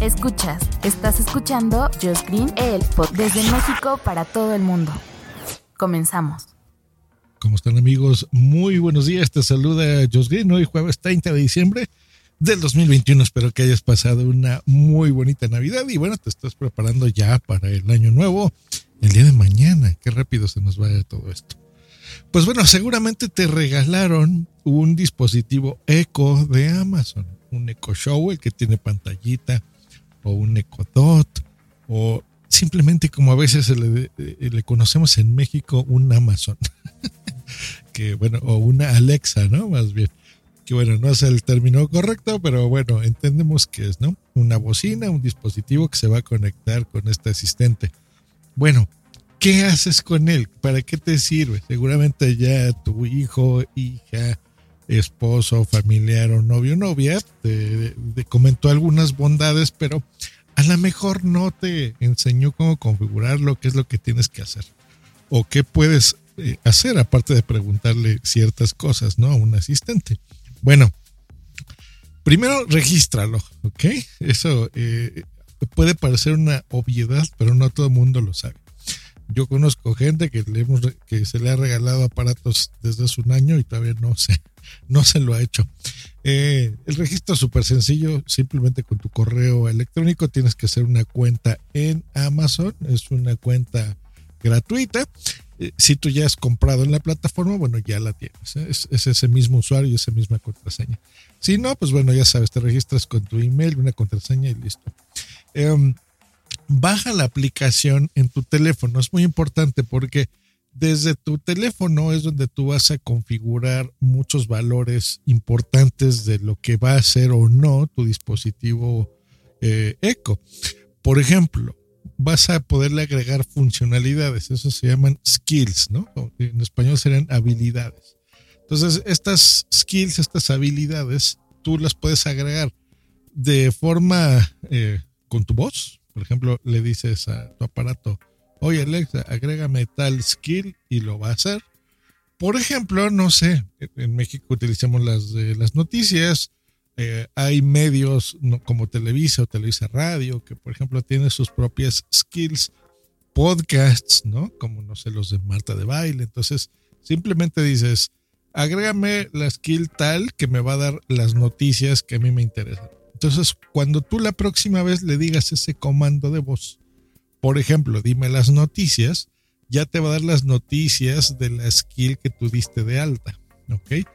Escuchas, estás escuchando Just Green, el pod desde México para todo el mundo. Comenzamos. ¿Cómo están amigos? Muy buenos días, te saluda Just Green, hoy jueves 30 de diciembre del 2021. Espero que hayas pasado una muy bonita Navidad y bueno, te estás preparando ya para el año nuevo, el día de mañana. Qué rápido se nos va todo esto. Pues bueno, seguramente te regalaron un dispositivo Echo de Amazon un Echo Show, el que tiene pantallita, o un Echo Dot, o simplemente como a veces le, eh, le conocemos en México, un Amazon. que bueno, o una Alexa, ¿no? Más bien. Que bueno, no es el término correcto, pero bueno, entendemos que es, ¿no? Una bocina, un dispositivo que se va a conectar con este asistente. Bueno, ¿qué haces con él? ¿Para qué te sirve? Seguramente ya tu hijo, hija, esposo, familiar o novio, novia, te, comentó algunas bondades, pero a lo mejor no te enseñó cómo configurar lo que es lo que tienes que hacer o qué puedes eh, hacer aparte de preguntarle ciertas cosas, ¿no? A un asistente. Bueno, primero regístralo, ¿ok? Eso eh, puede parecer una obviedad, pero no todo el mundo lo sabe. Yo conozco gente que, le hemos, que se le ha regalado aparatos desde hace un año y todavía no se, no se lo ha hecho. Eh, el registro es súper sencillo, simplemente con tu correo electrónico tienes que hacer una cuenta en Amazon, es una cuenta gratuita. Eh, si tú ya has comprado en la plataforma, bueno, ya la tienes. ¿eh? Es, ese mismo usuario y esa misma contraseña. Si no, pues bueno, ya sabes, te registras con tu email, una contraseña y listo. Em, baja la aplicación en tu teléfono. Es muy importante porque desde tu teléfono es donde tú vas a configurar muchos valores importantes de lo que va a ser o no tu dispositivo eh, Echo. Por ejemplo, vas a poderle agregar funcionalidades, eso se llaman skills, ¿no? En español serían habilidades. Entonces, estas skills, estas habilidades, tú las puedes agregar de forma eh, con tu voz, por ejemplo, le dices a tu aparato, oye Alexa, agrégame tal skill y lo va a hacer. Por ejemplo, no sé, en México utilizamos las, las noticias, eh, hay medios como Televisa o Televisa Radio que, por ejemplo, tienen sus propias skills, podcasts, ¿no? Como, no sé, los de Marta de Baile. Entonces, simplemente dices, agrégame la skill tal que me va a dar las noticias que a mí me interesan. Entonces, cuando tú la próxima vez le digas ese comando de voz, por ejemplo, dime las noticias, ya te va a dar las noticias de la skill que tú diste de alta, ¿ok?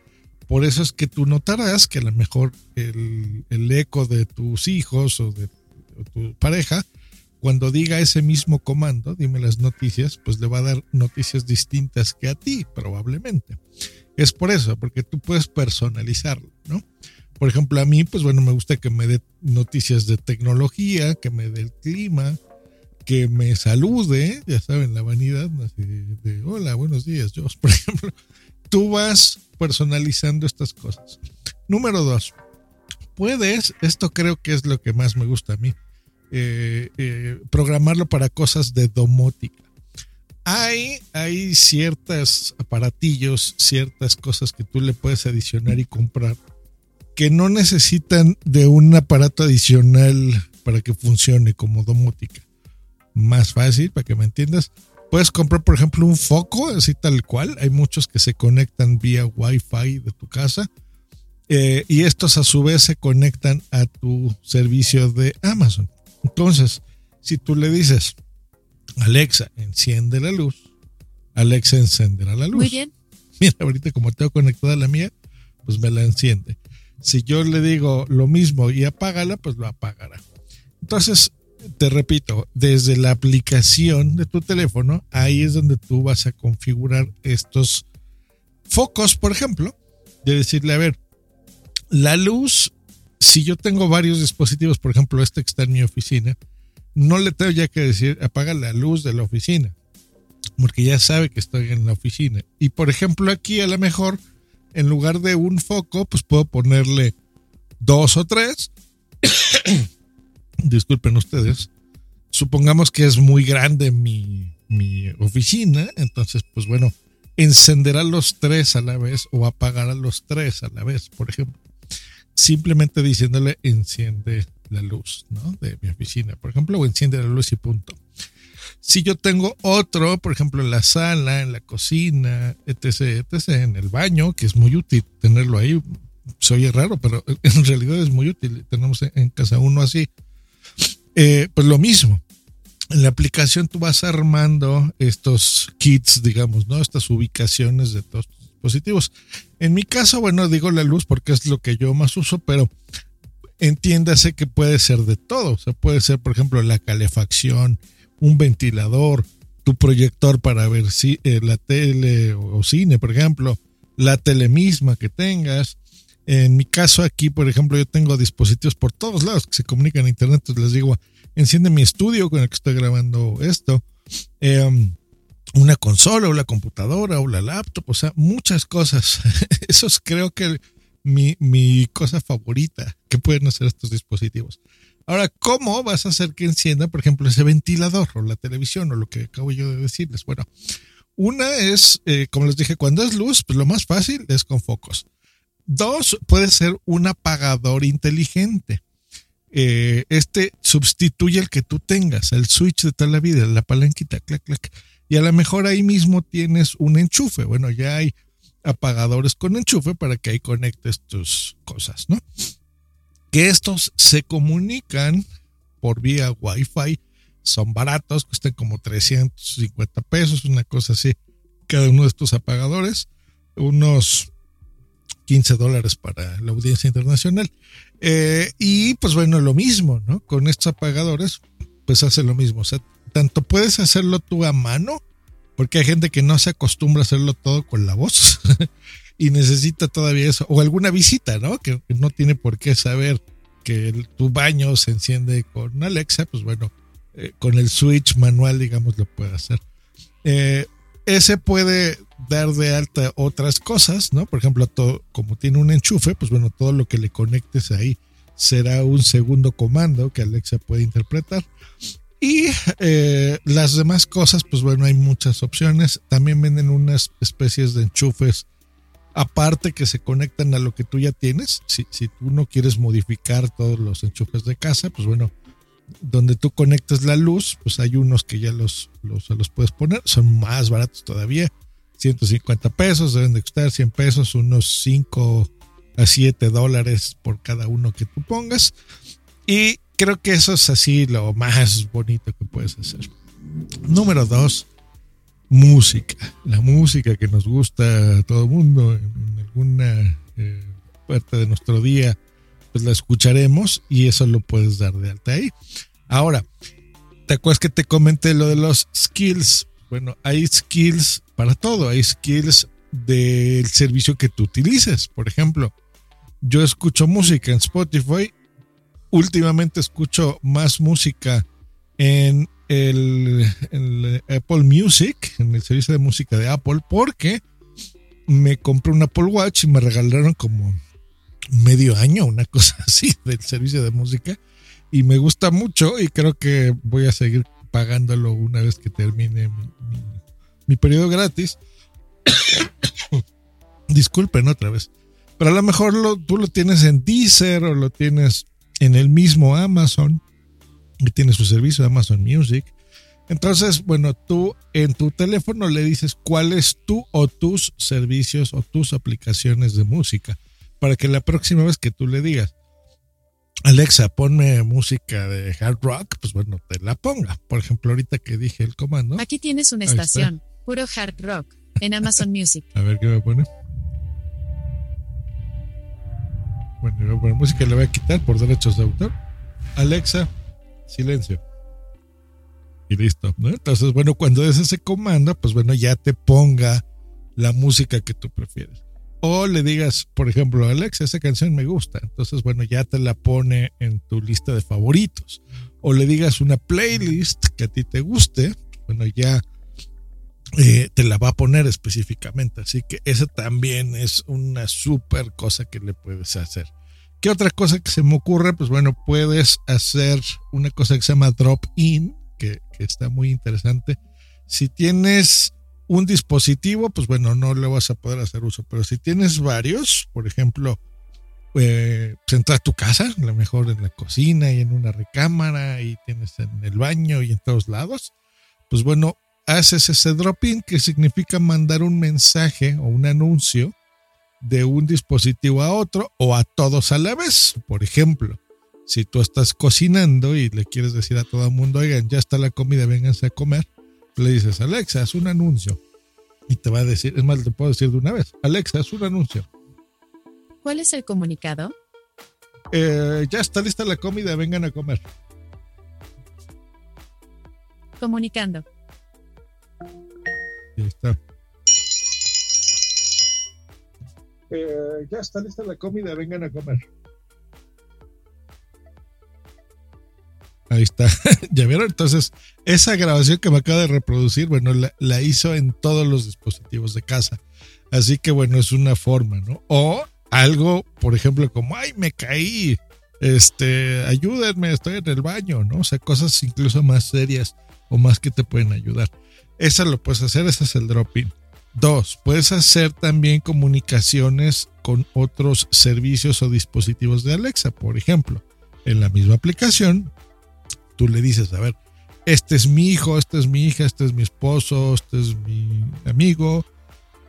Por eso es que tú notarás que a lo mejor el, eco de tus hijos o de tu pareja, cuando diga ese mismo comando, dime las noticias, pues le va a dar noticias distintas que a ti, probablemente. Es por eso, porque tú puedes personalizarlo, ¿no? Por ejemplo, a mí, pues bueno, me gusta que me dé noticias de tecnología, que me dé el clima, que me salude, ya saben, la vanidad de, hola, buenos días, yo, por ejemplo. Tú vas personalizando estas cosas. Número dos, puedes, esto creo que es lo que más me gusta a mí, eh, eh, programarlo para cosas de domótica. Hay, hay ciertos aparatillos, ciertas cosas que tú le puedes adicionar y comprar que no necesitan de un aparato adicional para que funcione como domótica. Más fácil, para que me entiendas. Puedes comprar, por ejemplo, un foco, así tal cual. Hay muchos que se conectan vía Wi-Fi de tu casa. Eh, y estos a su vez se conectan a tu servicio de Amazon. Entonces, si tú le dices, Alexa, enciende la luz, Alexa encenderá la luz. Muy bien. Mira, ahorita como tengo conectada la mía, pues me la enciende. Si yo le digo lo mismo y apágala, pues lo apagará. Entonces, te repito, desde la aplicación de tu teléfono, ahí es donde tú vas a configurar estos focos, por ejemplo, de decirle, a ver, la luz si yo tengo varios dispositivos, por ejemplo, este que está en mi oficina, no le tengo ya que decir apaga la luz de la oficina, porque ya sabe que estoy en la oficina. Y por ejemplo, aquí a lo mejor, en lugar de un foco, pues puedo ponerle dos o tres. Disculpen ustedes. Supongamos que es muy grande mi, mi oficina, entonces, pues bueno, encenderá los tres a la vez o apagará los tres a la vez, por ejemplo. Simplemente diciéndole enciende la luz, ¿no? De mi oficina, por ejemplo, o enciende la luz y punto. Si yo tengo otro, por ejemplo, en la sala, en la cocina, etc., etc., en el baño, que es muy útil tenerlo ahí, se oye raro, pero en realidad es muy útil. Tenemos en casa uno así. Eh, pues lo mismo. En la aplicación tú vas armando estos kits, digamos, ¿no? Estas ubicaciones de todos tus dispositivos. En mi caso, bueno, digo la luz porque es lo que yo más uso, pero entiéndase que puede ser de todo. O sea, puede ser, por ejemplo, la calefacción, un ventilador, tu proyector para ver si, eh, la tele o, o, cine, por ejemplo, la tele misma que tengas. En mi caso aquí, por ejemplo, yo tengo dispositivos por todos lados que se comunican a internet. Entonces les digo, enciende mi estudio con el que estoy grabando esto. Eh, una consola o la computadora o la laptop, o sea, muchas cosas. Eso es creo que mi, mi cosa favorita que pueden hacer estos dispositivos. Ahora, ¿cómo vas a hacer que encienda, por ejemplo, ese ventilador o la televisión o lo que acabo yo de decirles? Bueno, una es, eh, como les dije, cuando es luz, pues lo más fácil es con focos. Dos, puede ser un apagador inteligente. Eh, este sustituye el que tú tengas, el switch de toda la vida, la palanquita, clac, clac. Y a lo mejor ahí mismo tienes un enchufe. Bueno, ya hay apagadores con enchufe para que ahí conectes tus cosas, ¿no? Que estos se comunican por vía Wi-Fi, son baratos, cuestan como 350 pesos, una cosa así, cada uno de estos apagadores, unos 15 dólares para la audiencia internacional. Eh, y pues bueno, lo mismo, ¿no? Con estos apagadores, pues hace lo mismo. O sea, tanto puedes hacerlo tú a mano, porque hay gente que no se acostumbra a hacerlo todo con la voz y necesita todavía eso, o alguna visita, ¿no? Que, no tiene por qué saber que tu baño se enciende con Alexa, pues bueno, eh, con el switch manual, digamos, lo puede hacer. Eh, ese puede dar de alta otras cosas, ¿no? Por ejemplo, todo, como tiene un enchufe, pues bueno, todo lo que le conectes ahí será un segundo comando que Alexa puede interpretar. Y eh, las demás cosas, pues bueno, hay muchas opciones. También venden unas especies de enchufes aparte que se conectan a lo que tú ya tienes. Si, si tú no quieres modificar todos los enchufes de casa, pues bueno, donde tú conectas la luz, pues hay unos que ya los, los, los puedes poner, son más baratos todavía, 150 pesos, deben de costar 100 pesos, unos 5 a 7 dólares por cada uno que tú pongas. Y creo que eso es así lo más bonito que puedes hacer. Número 2, música. La música que nos gusta a todo el mundo en alguna eh, parte de nuestro día pues la escucharemos y eso lo puedes dar de alta ahí. Ahora, ¿te acuerdas que te comenté lo de los skills? Bueno, hay skills para todo, hay skills del servicio que tú utilices. Por ejemplo, yo escucho música en Spotify, últimamente escucho más música en el, el, Apple Music, en el servicio de música de Apple, porque me compré un Apple Watch y me regalaron como medio año, una cosa así, del servicio de música. Y me gusta mucho y creo que voy a seguir pagándolo una vez que termine mi, mi, mi periodo gratis. Disculpen otra vez. Pero a lo mejor lo, tú lo tienes en Deezer o lo tienes en el mismo Amazon, que tiene su servicio Amazon Music. Entonces, bueno, tú en tu teléfono le dices cuál es o tus servicios o tus aplicaciones de música para que la próxima vez que tú le digas, Alexa, ponme música de hard rock, pues bueno, te la ponga. Por ejemplo, ahorita que dije el comando. Aquí tienes una estación, puro hard rock, en Amazon Music. A ver qué me pone. Bueno, voy a poner música, le voy a quitar por derechos de autor. Alexa, silencio. Y listo. ¿no? Entonces, bueno, cuando des ese comando, pues bueno, ya te ponga la música que tú prefieres. O le digas, por ejemplo, Alexa, esa canción me gusta. Entonces, bueno, ya te la pone en tu lista de favoritos. O le digas una playlist que a ti te guste. Bueno, ya eh, te la va a poner específicamente. Así que esa también es una súper cosa que le puedes hacer. ¿Qué otra cosa que se me ocurre? Pues bueno, puedes hacer una cosa que se llama drop-in, que, que está muy interesante. Si tienes un dispositivo, pues bueno, no le vas a poder hacer uso. Pero si tienes varios, por ejemplo, eh, pues entra a tu casa, a lo mejor en la cocina y en una recámara y tienes en el baño y en todos lados, pues bueno, haces ese drop-in que significa mandar un mensaje o un anuncio de un dispositivo a otro o a todos a la vez. Por ejemplo, si tú estás cocinando y le quieres decir a todo el mundo, oigan, ya está la comida, vénganse a comer, le dices, Alexa, haz un anuncio. Y te va a decir, es más, te puedo decir de una vez, Alexa, haz un anuncio. ¿Cuál es el comunicado? Eh, ya está lista la comida, vengan a comer. Comunicando. Ahí está. Eh, ya está lista la comida, vengan a comer. Ahí está. ya vieron, entonces esa grabación que me acaba de reproducir, bueno, la, hizo en todos los dispositivos de casa. Así que bueno, es una forma, ¿no? O algo, por ejemplo, como, ay, me caí, este, ayúdenme, estoy en el baño, ¿no? O sea, cosas incluso más serias o más que te pueden ayudar. Esa lo puedes hacer, ese es el drop-in. Dos, puedes hacer también comunicaciones con otros servicios o dispositivos de Alexa. Por ejemplo, en la misma aplicación, tú le dices, a ver, este es mi hijo, este es mi hija, este es mi esposo, este es mi amigo.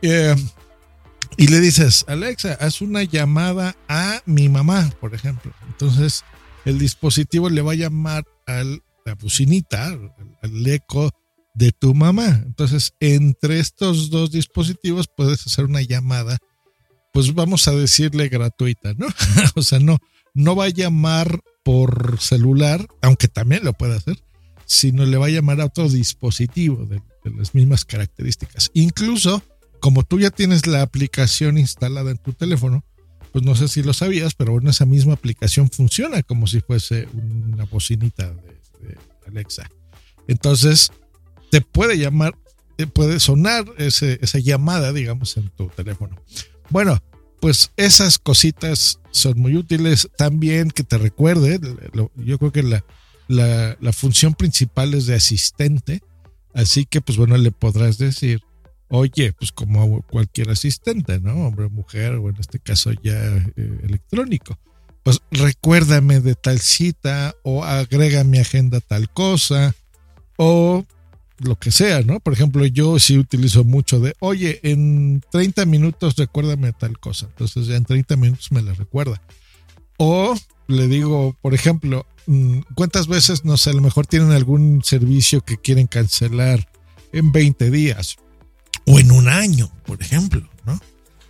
Eh, y le dices, Alexa, haz una llamada a mi mamá, por ejemplo. Entonces, el dispositivo le va a llamar a la bucinita, al eco de tu mamá. Entonces, entre estos dos dispositivos puedes hacer una llamada, pues vamos a decirle gratuita, ¿no? o sea, no, no va a llamar por celular, aunque también lo puede hacer, sino le va a llamar a otro dispositivo de, de las mismas características. Incluso, como tú ya tienes la aplicación instalada en tu teléfono, pues no sé si lo sabías, pero bueno, esa misma aplicación funciona como si fuese una bocinita de, de Alexa. Entonces, te puede llamar, puede sonar ese, esa llamada, digamos, en tu teléfono. Bueno, pues esas cositas son muy útiles. También que te recuerde, yo creo que la, la, función principal es de asistente, así que pues bueno, le podrás decir, oye, pues como cualquier asistente, ¿no? Hombre, mujer, o en este caso ya eh, electrónico. Pues recuérdame de tal cita o agrega a mi agenda tal cosa o lo que sea, ¿no? Por ejemplo, yo sí utilizo mucho de, oye, en 30 minutos recuérdame tal cosa. Entonces ya en 30 minutos me la recuerda. O le digo, por ejemplo, mm, ¿cuántas veces, no sé, a lo mejor tienen algún servicio que quieren cancelar en 20 días o en un año, por ejemplo, ¿no?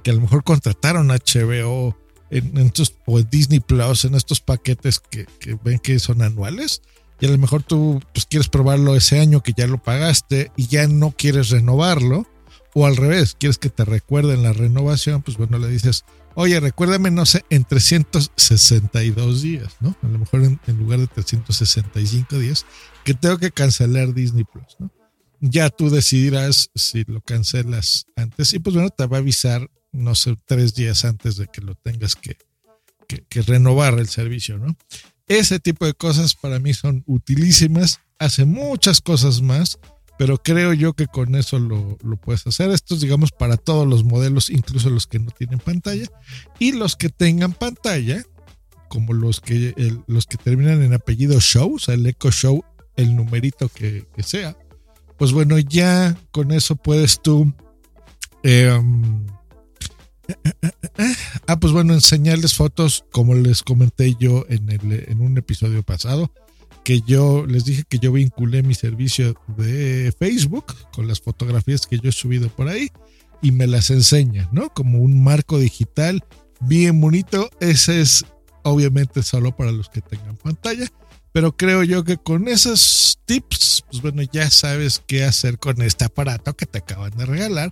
Que a lo mejor contrataron HBO en, en estos, o Disney Plus en estos paquetes que, que ven que son anuales y a lo mejor tú pues, quieres probarlo ese año que ya lo pagaste y ya no quieres renovarlo, o al revés, quieres que te recuerden la renovación, pues bueno, le dices, oye, recuérdame, no sé, en 362 días, ¿no? A lo mejor en, lugar de 365 días, que tengo que cancelar Disney Plus, ¿no? Ya tú decidirás si lo cancelas antes y pues bueno, te va a avisar, no sé, tres días antes de que lo tengas que, que, que renovar el servicio, ¿no? Ese tipo de cosas para mí son utilísimas. Hace muchas cosas más, pero creo yo que con eso lo, lo, puedes hacer. Esto es, digamos, para todos los modelos, incluso los que no tienen pantalla. Y los que tengan pantalla, como los que, los que terminan en apellido Show, o sea, el Echo Show, el numerito que, que sea. Pues bueno, ya con eso puedes tú... Eh, Ah, pues bueno, enseñarles fotos, como les comenté yo en, el, en un episodio pasado, que yo les dije que yo vinculé mi servicio de Facebook con las fotografías que yo he subido por ahí y me las enseña, ¿no? Como un marco digital bien bonito. Ese es obviamente solo para los que tengan pantalla, pero creo yo que con esos tips, pues bueno, ya sabes qué hacer con este aparato que te acaban de regalar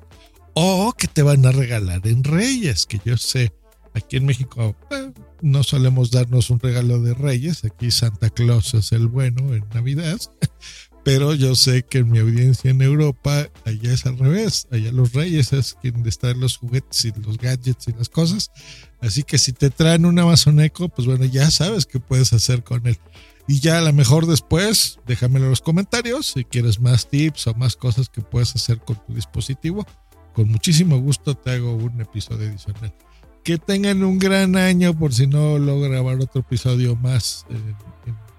o que te van a regalar en Reyes, que yo sé, aquí en México eh, no solemos darnos un regalo de Reyes, aquí Santa Claus es el bueno en Navidad, pero yo sé que en mi audiencia en Europa, allá es al revés, allá los Reyes es quien trae los juguetes y los gadgets y las cosas, así que si te traen un Amazon Echo, pues bueno, ya sabes qué puedes hacer con él. Y ya a lo mejor después, déjamelo en los comentarios si quieres más tips o más cosas que puedes hacer con tu dispositivo con muchísimo gusto te hago un episodio adicional. Que tengan un gran año por si no logro grabar otro episodio más eh,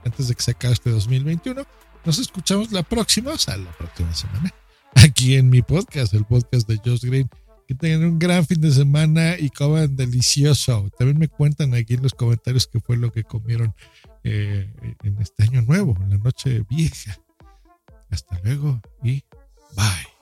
antes de que se acabe este 2021. Nos escuchamos la próxima, o sea, la próxima semana, aquí en mi podcast, el podcast de Josh Green. Que tengan un gran fin de semana y coman delicioso. También me cuentan aquí en los comentarios qué fue lo que comieron eh, en este año nuevo, en la noche vieja. Hasta luego y bye.